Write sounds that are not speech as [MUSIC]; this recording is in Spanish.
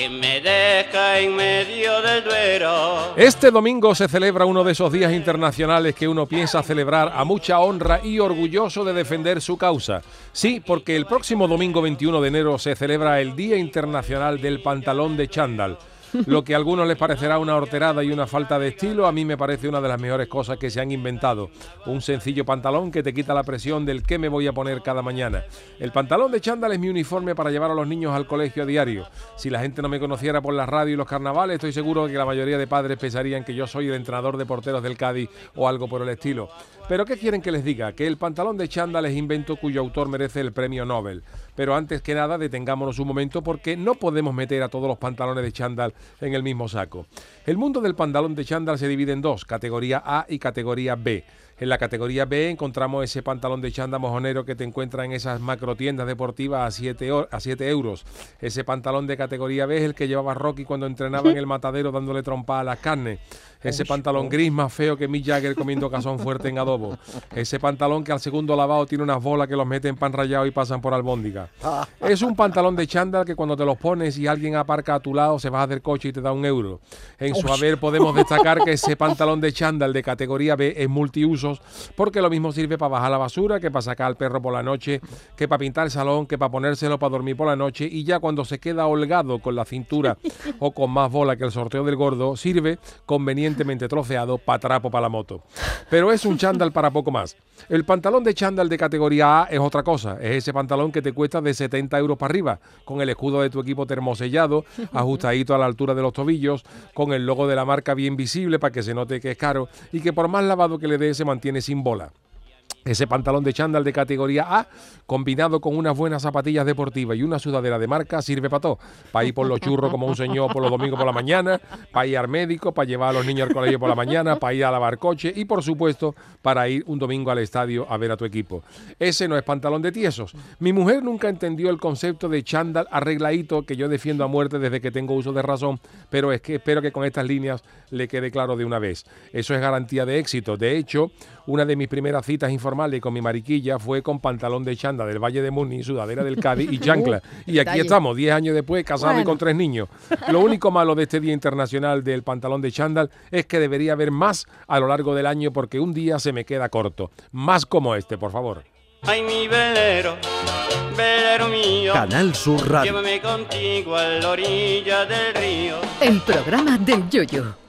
que me deja en medio del duero. Este domingo se celebra uno de esos días internacionales que uno piensa celebrar a mucha honra y orgulloso de defender su causa. Sí, porque el próximo domingo 21 de enero se celebra el Día Internacional del Pantalón de Chándal. Lo que a algunos les parecerá una horterada y una falta de estilo, a mí me parece una de las mejores cosas que se han inventado. Un sencillo pantalón que te quita la presión del qué me voy a poner cada mañana. El pantalón de chándal es mi uniforme para llevar a los niños al colegio a diario. Si la gente no me conociera por la radio y los carnavales, estoy seguro que la mayoría de padres pensarían que yo soy el entrenador de porteros del Cádiz o algo por el estilo. Pero ¿qué quieren que les diga? Que el pantalón de chándal es invento cuyo autor merece el premio Nobel. Pero antes que nada, detengámonos un momento porque no podemos meter a todos los pantalones de chándal en el mismo saco. El mundo del pantalón de chándal se divide en dos, categoría A y categoría B. En la categoría B encontramos ese pantalón de chándal mojonero que te encuentra en esas macro tiendas deportivas a 7 a siete euros. Ese pantalón de categoría B es el que llevaba Rocky cuando entrenaba en el matadero dándole trompa a las carnes. Ese pantalón gris más feo que Mick Jagger comiendo cazón fuerte en adobo. Ese pantalón que al segundo lavado tiene unas bolas que los meten pan rallado y pasan por albóndiga. Es un pantalón de chándal que cuando te los pones y alguien aparca a tu lado se baja del coche y te da un euro. En su haber podemos destacar que ese pantalón de chándal de categoría B es porque lo mismo sirve para bajar la basura que para sacar al perro por la noche, que para pintar el salón, que para ponérselo para dormir por la noche y ya cuando se queda holgado con la cintura o con más bola que el sorteo del gordo, sirve conveniente troceado para trapo para la moto. Pero es un chándal para poco más. El pantalón de chándal de categoría A es otra cosa. Es ese pantalón que te cuesta de 70 euros para arriba, con el escudo de tu equipo termosellado, ajustadito a la altura de los tobillos, con el logo de la marca bien visible para que se note que es caro y que por más lavado que le dé se mantiene sin bola. Ese pantalón de chándal de categoría A, combinado con unas buenas zapatillas deportivas y una sudadera de marca, sirve para todo. Para ir por los churros como un señor por los domingos por la mañana, para ir al médico, para llevar a los niños al colegio por la mañana, para ir a lavar coche y, por supuesto, para ir un domingo al estadio a ver a tu equipo. Ese no es pantalón de tiesos. Mi mujer nunca entendió el concepto de chándal arregladito que yo defiendo a muerte desde que tengo uso de razón, pero es que espero que con estas líneas le quede claro de una vez. Eso es garantía de éxito. De hecho, una de mis primeras citas informales con mi mariquilla fue con pantalón de chanda del Valle de Muni, sudadera del Cádiz y [LAUGHS] chancla. y aquí estamos, 10 años después, casados y con tres niños. Lo único malo de este Día Internacional del Pantalón de Chándal es que debería haber más a lo largo del año porque un día se me queda corto. Más como este, por favor. Ay, mi velero, velero mío. Canal Sur Radio. Llévame contigo a la orilla del río. El programa del Yoyo.